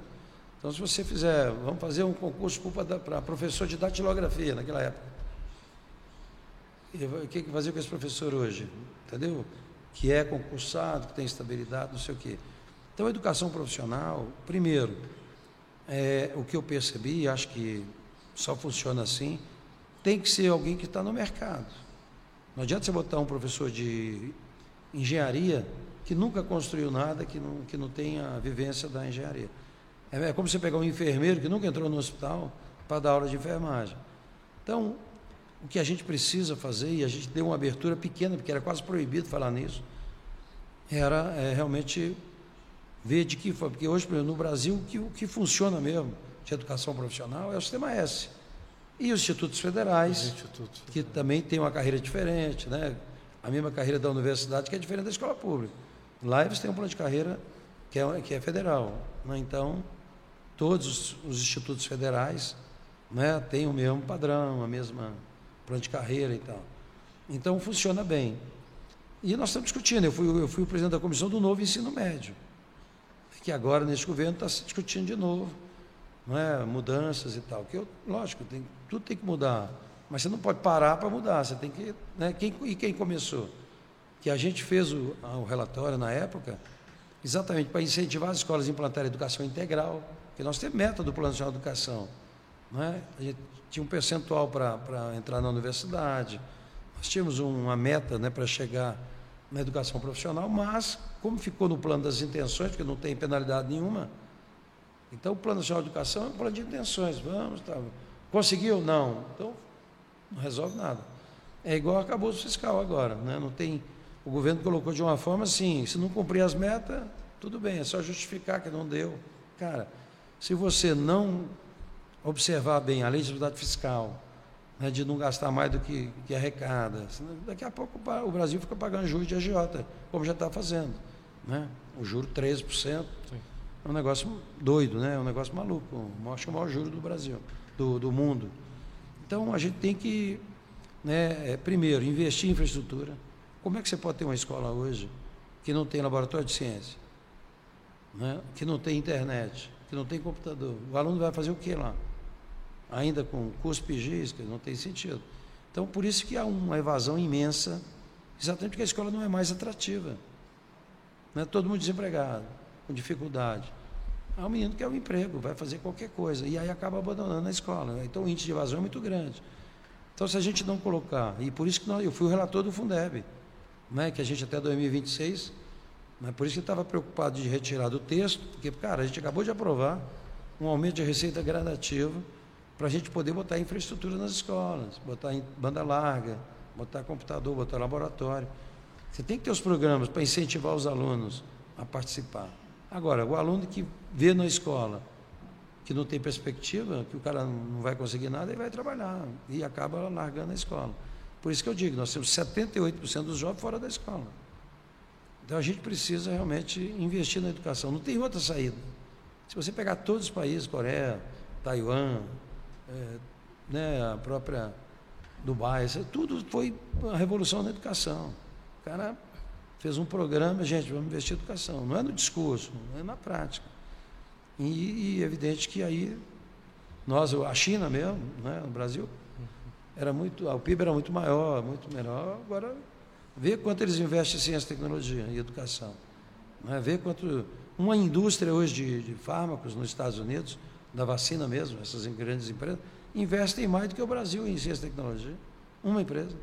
Então, se você fizer, vamos fazer um concurso para professor de datilografia naquela época. E, o que, que fazer com esse professor hoje? Entendeu? Que é concursado, que tem estabilidade, não sei o quê. Então, a educação profissional, primeiro, é, o que eu percebi, acho que só funciona assim, tem que ser alguém que está no mercado. Não adianta você botar um professor de engenharia que nunca construiu nada, que não, que não tem a vivência da engenharia. É, é como você pegar um enfermeiro que nunca entrou no hospital para dar aula de enfermagem. Então, o que a gente precisa fazer, e a gente deu uma abertura pequena, porque era quase proibido falar nisso, era é, realmente ver de que forma. Porque hoje, no Brasil, o que, o que funciona mesmo de educação profissional é o sistema S. E os institutos federais, institutos. que também têm uma carreira diferente, né? a mesma carreira da universidade, que é diferente da escola pública. Lá eles têm um plano de carreira que é, que é federal. Né? Então, todos os, os, institutos federais né, têm o mesmo padrão, a mesma plano de carreira e tal. Então, funciona bem. E nós estamos discutindo, eu fui, eu fui o presidente da comissão do novo ensino médio, que agora, nesse governo, está se discutindo de novo não é? mudanças e tal. Que eu, lógico, tem, tudo tem que mudar. Mas você não pode parar para mudar. Você tem que. Né? Quem, e quem começou? Que a gente fez o, o relatório na época exatamente para incentivar as escolas a implantar a educação integral. Porque nós temos meta do Plano Nacional de Educação. Não é? A gente tinha um percentual para entrar na universidade. Nós tínhamos uma meta né, para chegar na educação profissional, mas, como ficou no plano das intenções, porque não tem penalidade nenhuma, então, o Plano Nacional de Educação é um plano de intenções. Vamos, tá. conseguiu? Não. Então, não resolve nada. É igual acabou o fiscal agora. Né? Não tem, o governo colocou de uma forma assim: se não cumprir as metas, tudo bem, é só justificar que não deu. Cara, se você não observar bem a lei de atividade fiscal, né, de não gastar mais do que, que arrecada, daqui a pouco o Brasil fica pagando juros de agiota, como já está fazendo. Né? O juro 13%. Sim. É um negócio doido, né? É um negócio maluco. Acho que é o maior juro do Brasil, do, do mundo. Então a gente tem que, né, é, primeiro, investir em infraestrutura. Como é que você pode ter uma escola hoje que não tem laboratório de ciência, né? que não tem internet, que não tem computador? O aluno vai fazer o que lá? Ainda com cuspe que não tem sentido. Então, por isso que há uma evasão imensa, exatamente porque a escola não é mais atrativa. Né? Todo mundo desempregado, com dificuldade. Há um menino que quer um emprego, vai fazer qualquer coisa, e aí acaba abandonando a escola. Então o índice de evasão é muito grande. Então, se a gente não colocar, e por isso que nós, eu fui o relator do Fundeb, né, que a gente até 2026, mas por isso que estava preocupado de retirar do texto, porque, cara, a gente acabou de aprovar um aumento de receita gradativo para a gente poder botar infraestrutura nas escolas, botar em banda larga, botar computador, botar laboratório. Você tem que ter os programas para incentivar os alunos a participar. Agora, o aluno que vê na escola que não tem perspectiva, que o cara não vai conseguir nada, ele vai trabalhar e acaba largando a escola. Por isso que eu digo, nós temos 78% dos jovens fora da escola. Então a gente precisa realmente investir na educação. Não tem outra saída. Se você pegar todos os países, Coreia, Taiwan, é, né, a própria Dubai, tudo foi a revolução na educação. O cara fez um programa, gente, vamos investir em educação. Não é no discurso, é na prática. E, e é evidente que aí nós, a China mesmo, né, no Brasil, era muito, o PIB era muito maior, muito menor. Agora, vê quanto eles investem em ciência, tecnologia e educação. Né? Vê quanto. Uma indústria hoje de, de fármacos nos Estados Unidos, da vacina mesmo, essas grandes empresas, investem mais do que o Brasil em ciência e tecnologia. Uma empresa.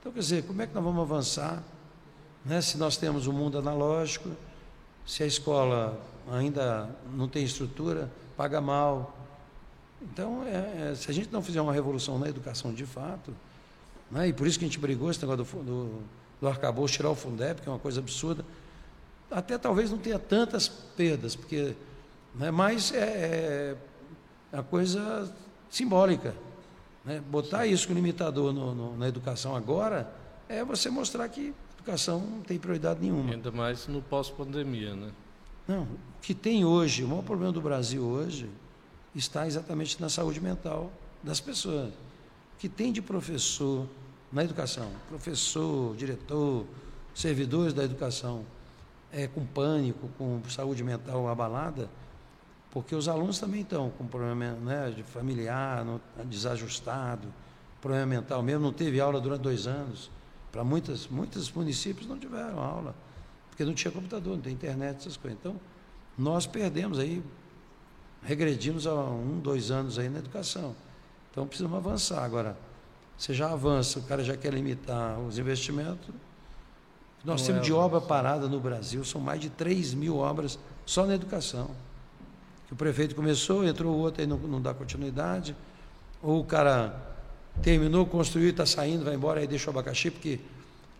Então, quer dizer, como é que nós vamos avançar né? se nós temos um mundo analógico, se a escola ainda não tem estrutura, paga mal. Então, é, é, se a gente não fizer uma revolução na educação de fato, né? e por isso que a gente brigou esse negócio do, do, do arcabouço, tirar o Fundeb, que é uma coisa absurda, até talvez não tenha tantas perdas, porque, né? mas é, é a coisa simbólica. Né? Botar isso com limitador no, no, na educação agora é você mostrar que educação não tem prioridade nenhuma. Ainda mais no pós-pandemia, né? Não, o que tem hoje, o maior problema do Brasil hoje, está exatamente na saúde mental das pessoas. O que tem de professor na educação, professor, diretor, servidores da educação, é, com pânico, com saúde mental abalada, porque os alunos também estão com problema né, de familiar, no, desajustado, problema mental mesmo, não teve aula durante dois anos. Para muitos, muitos municípios não tiveram aula porque não tinha computador, não tem internet, essas coisas. Então, nós perdemos aí, regredimos há um, dois anos aí na educação. Então, precisamos avançar. Agora, você já avança, o cara já quer limitar os investimentos. Nós não temos é de obra parada no Brasil, são mais de 3 mil obras só na educação. Que o prefeito começou, entrou outro aí não, não dá continuidade, ou o cara terminou, construiu, está saindo, vai embora, aí deixa o abacaxi, porque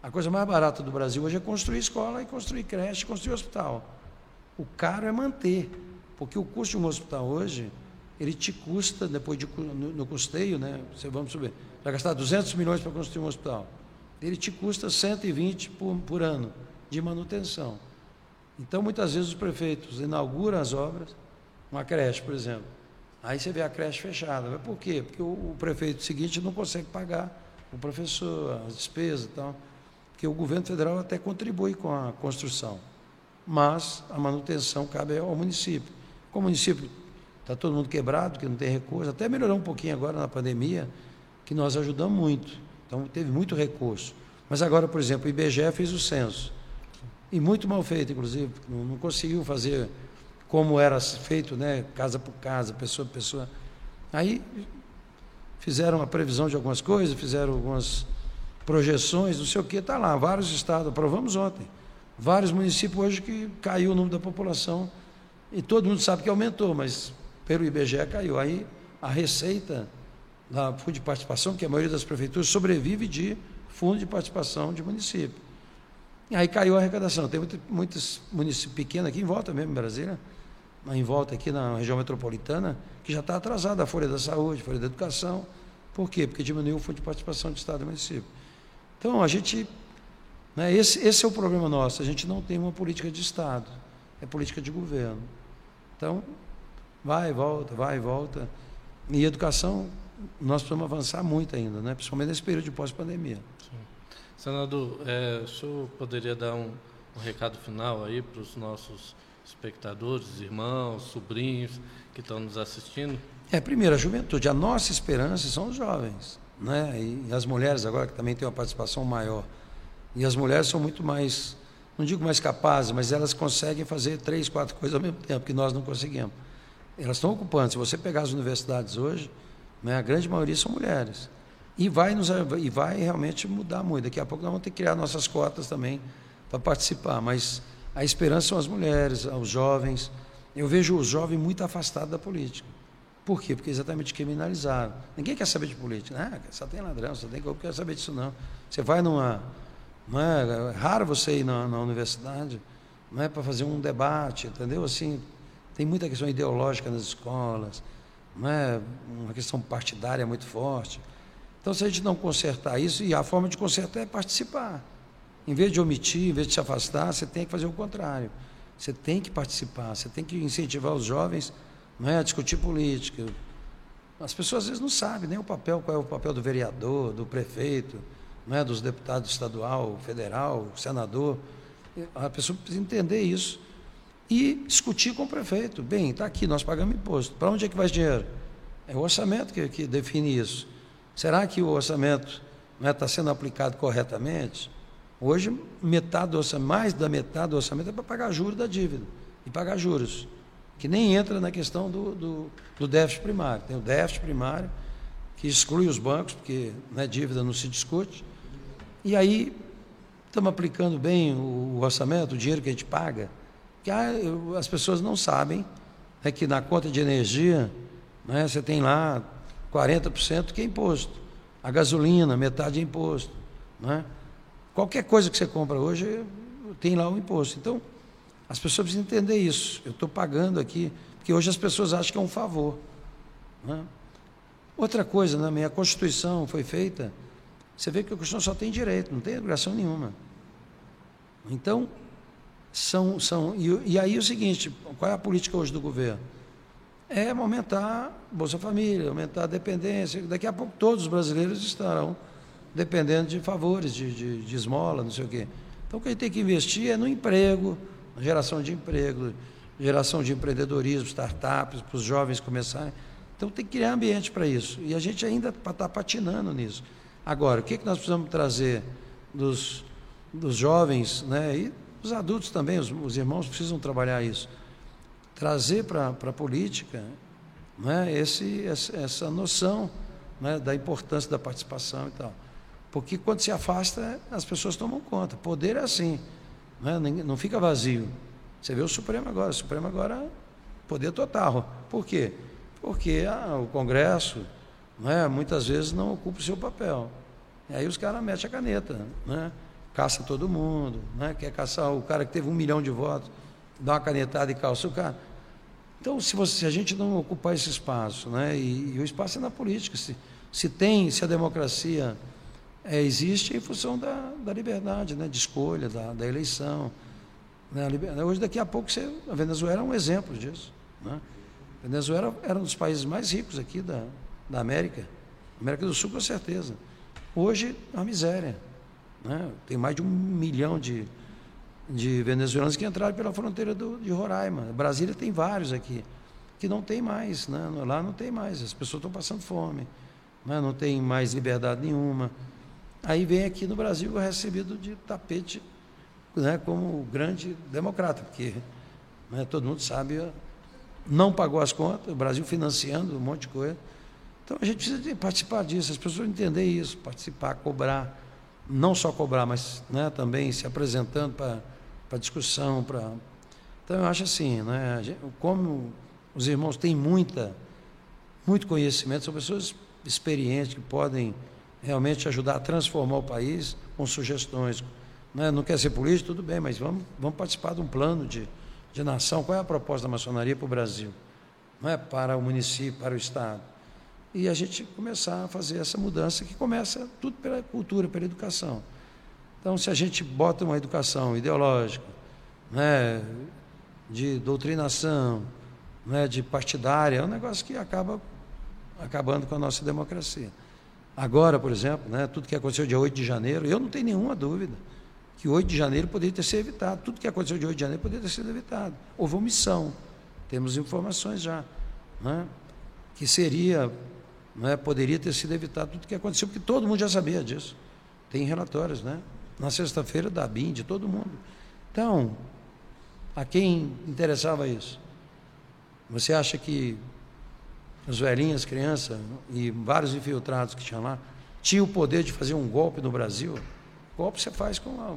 a coisa mais barata do Brasil hoje é construir escola e construir creche, construir hospital. O caro é manter, porque o custo de um hospital hoje, ele te custa, depois de, no, no custeio, né, você vamos subir, vai gastar 200 milhões para construir um hospital. Ele te custa 120 por, por ano de manutenção. Então, muitas vezes os prefeitos inauguram as obras, uma creche, por exemplo. Aí você vê a creche fechada. Mas por quê? Porque o, o prefeito seguinte não consegue pagar o professor, as despesas e tal que o governo federal até contribui com a construção, mas a manutenção cabe ao município. Como o município está todo mundo quebrado, que não tem recurso, até melhorou um pouquinho agora na pandemia, que nós ajudamos muito. Então teve muito recurso. Mas agora, por exemplo, o IBGE fez o censo. E muito mal feito, inclusive, não conseguiu fazer como era feito, né, casa por casa, pessoa por pessoa. Aí fizeram a previsão de algumas coisas, fizeram algumas projeções, não sei o que, está lá, vários estados, aprovamos ontem. Vários municípios hoje que caiu o número da população e todo mundo sabe que aumentou, mas pelo IBGE caiu. Aí a receita da fundo de participação, que a maioria das prefeituras sobrevive de fundo de participação de município. E aí caiu a arrecadação. Tem muito, muitos municípios pequenos aqui em volta mesmo, em Brasília, em volta aqui na região metropolitana, que já está atrasada a Folha da Saúde, a Folha da Educação. Por quê? Porque diminuiu o fundo de participação de Estado e município. Então, a gente. Né, esse, esse é o problema nosso, a gente não tem uma política de Estado, é política de governo. Então, vai e volta, vai e volta. E educação, nós precisamos avançar muito ainda, né? principalmente nesse período de pós-pandemia. Senador, é, o senhor poderia dar um, um recado final aí para os nossos espectadores, irmãos, sobrinhos que estão nos assistindo? É, primeiro, a juventude. A nossa esperança são os jovens. Né? E as mulheres agora que também têm uma participação maior. E as mulheres são muito mais, não digo mais capazes, mas elas conseguem fazer três, quatro coisas ao mesmo tempo, que nós não conseguimos. Elas estão ocupando. Se você pegar as universidades hoje, né, a grande maioria são mulheres. E vai, nos, e vai realmente mudar muito. Daqui a pouco nós vamos ter que criar nossas cotas também para participar. Mas a esperança são as mulheres, os jovens. Eu vejo o jovem muito afastado da política. Por quê? Porque exatamente criminalizaram. Ninguém quer saber de política. Ah, só tem ladrão, só tem corrupto, quer saber disso não. Você vai numa. Não é, é raro você ir na, na universidade não é para fazer um debate, entendeu? Assim, tem muita questão ideológica nas escolas, não é uma questão partidária muito forte. Então, se a gente não consertar isso, e a forma de consertar é participar. Em vez de omitir, em vez de se afastar, você tem que fazer o contrário. Você tem que participar, você tem que incentivar os jovens não é, a discutir política. As pessoas às vezes não sabem nem o papel, qual é o papel do vereador, do prefeito, não é, dos deputados estadual, federal, senador. A pessoa precisa entender isso e discutir com o prefeito. Bem, está aqui, nós pagamos imposto. Para onde é que vai esse dinheiro? É o orçamento que, que define isso. Será que o orçamento está é, tá sendo aplicado corretamente? Hoje, metade do orçamento, mais da metade do orçamento é para pagar juros da dívida e pagar juros, que nem entra na questão do, do, do déficit primário. Tem o déficit primário, que exclui os bancos, porque né, dívida não se discute. E aí, estamos aplicando bem o, o orçamento, o dinheiro que a gente paga, que as pessoas não sabem é que na conta de energia né, você tem lá 40% que é imposto. A gasolina, metade é imposto. Né? Qualquer coisa que você compra hoje tem lá o imposto. Então, as pessoas precisam entender isso. Eu estou pagando aqui, porque hoje as pessoas acham que é um favor. Né? Outra coisa, na né, minha Constituição foi feita, você vê que a Constituição só tem direito, não tem obrigação nenhuma. Então, são. são e, e aí é o seguinte: qual é a política hoje do governo? é aumentar Bolsa Família, aumentar a dependência. Daqui a pouco todos os brasileiros estarão dependendo de favores, de, de, de esmola, não sei o quê. Então o que a gente tem que investir é no emprego, geração de emprego, geração de empreendedorismo, startups, para os jovens começarem. Então tem que criar ambiente para isso. E a gente ainda está patinando nisso. Agora, o que, que nós precisamos trazer dos, dos jovens, né? e os adultos também, os, os irmãos precisam trabalhar isso trazer para a política né, esse, essa noção né, da importância da participação e tal. Porque quando se afasta, as pessoas tomam conta. Poder é assim, né, não fica vazio. Você vê o Supremo agora, o Supremo agora, poder total. Por quê? Porque ah, o Congresso né, muitas vezes não ocupa o seu papel. E aí os caras metem a caneta, né? caça todo mundo, né? quer caçar o cara que teve um milhão de votos, dá uma canetada e calça o cara. Então, se, você, se a gente não ocupar esse espaço, né, e, e, o espaço é na política, se, se tem, se a democracia é, existe em função da, da liberdade, né, de escolha, da, da eleição. Né, a hoje, daqui a pouco, você, a Venezuela é um exemplo disso. Né? A Venezuela era um dos países mais ricos aqui da, da América, América do Sul, com certeza. Hoje, é uma miséria. Né? Tem mais de um milhão de, de venezuelanos que entraram pela fronteira do, de Roraima. Brasília tem vários aqui, que não tem mais, né? lá não tem mais, as pessoas estão passando fome, né? não tem mais liberdade nenhuma. Aí vem aqui no Brasil recebido de tapete né, como grande democrata, porque né, todo mundo sabe, não pagou as contas, o Brasil financiando um monte de coisa. Então a gente precisa participar disso, as pessoas entender isso, participar, cobrar, não só cobrar, mas né, também se apresentando para discussão, para então eu acho assim, né, como os irmãos têm muita muito conhecimento, são pessoas experientes que podem realmente ajudar a transformar o país com sugestões. Né? Não quer ser político, tudo bem, mas vamos, vamos participar de um plano de, de nação. Qual é a proposta da maçonaria para o Brasil? Não é para o município, para o Estado. E a gente começar a fazer essa mudança que começa tudo pela cultura, pela educação. Então, se a gente bota uma educação ideológica, né, de doutrinação, né, de partidária, é um negócio que acaba acabando com a nossa democracia. Agora, por exemplo, né, tudo que aconteceu dia 8 de janeiro, eu não tenho nenhuma dúvida que 8 de janeiro poderia ter sido evitado. Tudo que aconteceu dia 8 de janeiro poderia ter sido evitado. Houve omissão. Temos informações já. Né, que seria, né, poderia ter sido evitado tudo que aconteceu, porque todo mundo já sabia disso. Tem relatórios, né? Na sexta-feira da BIM, de todo mundo. Então, a quem interessava isso? Você acha que os velhinhos, crianças e vários infiltrados que tinham lá, tinham o poder de fazer um golpe no Brasil? Golpe você faz com, a,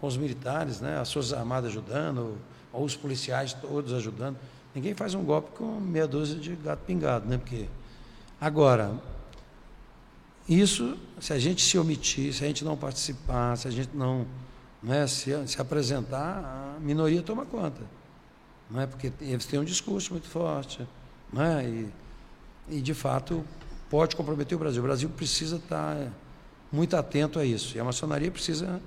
com os militares, né? as Forças Armadas ajudando, ou os policiais todos ajudando. Ninguém faz um golpe com meia dúzia de gato pingado, né? Porque agora isso, se a gente se omitir, se a gente não participar, se a gente não né, se, se apresentar, a minoria toma conta. Não é? Porque eles têm um discurso muito forte. Não é? e, e, de fato, pode comprometer o Brasil. O Brasil precisa estar muito atento a isso. E a maçonaria precisa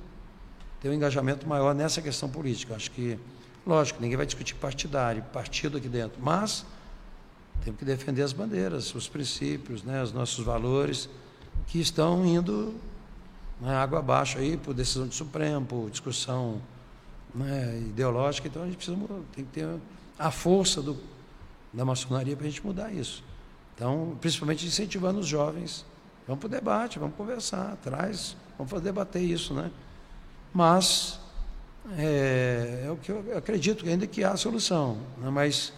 ter um engajamento maior nessa questão política. Acho que, lógico, ninguém vai discutir partidário, partido aqui dentro, mas temos que defender as bandeiras, os princípios, né, os nossos valores, que estão indo né, água abaixo aí por decisão do Supremo, por discussão né, ideológica. Então a gente precisa tem que ter a força do, da maçonaria para a gente mudar isso. Então, principalmente incentivando os jovens. Vamos para o debate, vamos conversar, traz, vamos debater isso, né? Mas é, é o que eu acredito ainda que há solução, né? mas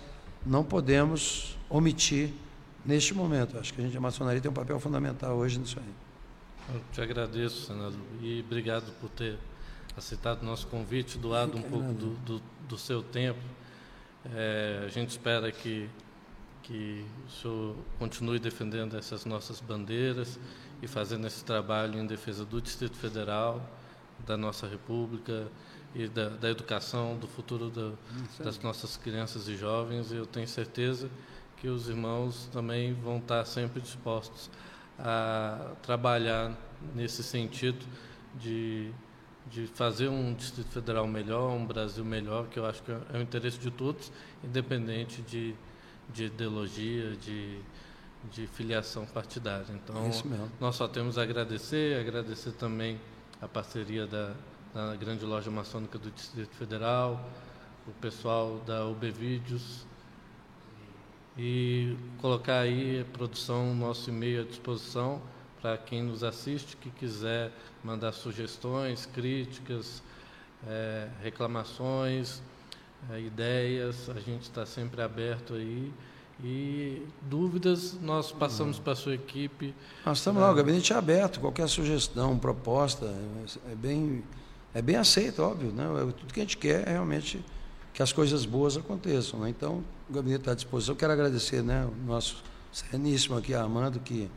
não podemos omitir neste momento. Acho que a gente a maçonaria tem um papel fundamental hoje nisso aí. Eu te agradeço, senador, e obrigado por ter aceitado o nosso convite, doado um pouco do, do, do, seu tempo. É, a gente espera que, que o senhor continue defendendo essas nossas bandeiras e fazendo esse trabalho em defesa do Distrito Federal, da nossa República e da, da educação, do futuro da, das nossas crianças e jovens. Eu tenho certeza que os irmãos também vão estar sempre dispostos a trabalhar nesse sentido de, de fazer um Distrito Federal melhor, um Brasil melhor, que eu acho que é o interesse de todos, independente de, de ideologia, de, de filiação partidária. Então, nós só temos a agradecer, agradecer também a parceria da, da grande loja maçônica do Distrito Federal, o pessoal da UB Vídeos, e colocar aí a produção, nosso e-mail à disposição para quem nos assiste, que quiser mandar sugestões, críticas, é, reclamações, é, ideias, a gente está sempre aberto aí. E dúvidas, nós passamos para a sua equipe. Nós estamos lá, o gabinete é aberto, qualquer sugestão, proposta, é bem, é bem aceito, óbvio. Né? Tudo que a gente quer é realmente que as coisas boas aconteçam. Né? Então, o gabinete está à disposição. Eu quero agradecer né, o nosso sereníssimo aqui, Armando, que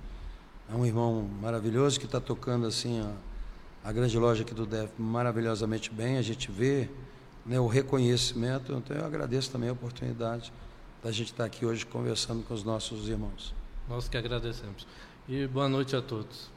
é um irmão maravilhoso, que está tocando assim a, a, grande loja aqui do DEF maravilhosamente bem. A gente vê né, o reconhecimento. Então, eu agradeço também a oportunidade da gente estar tá aqui hoje conversando com os nossos irmãos. Nós que agradecemos. E boa noite a todos.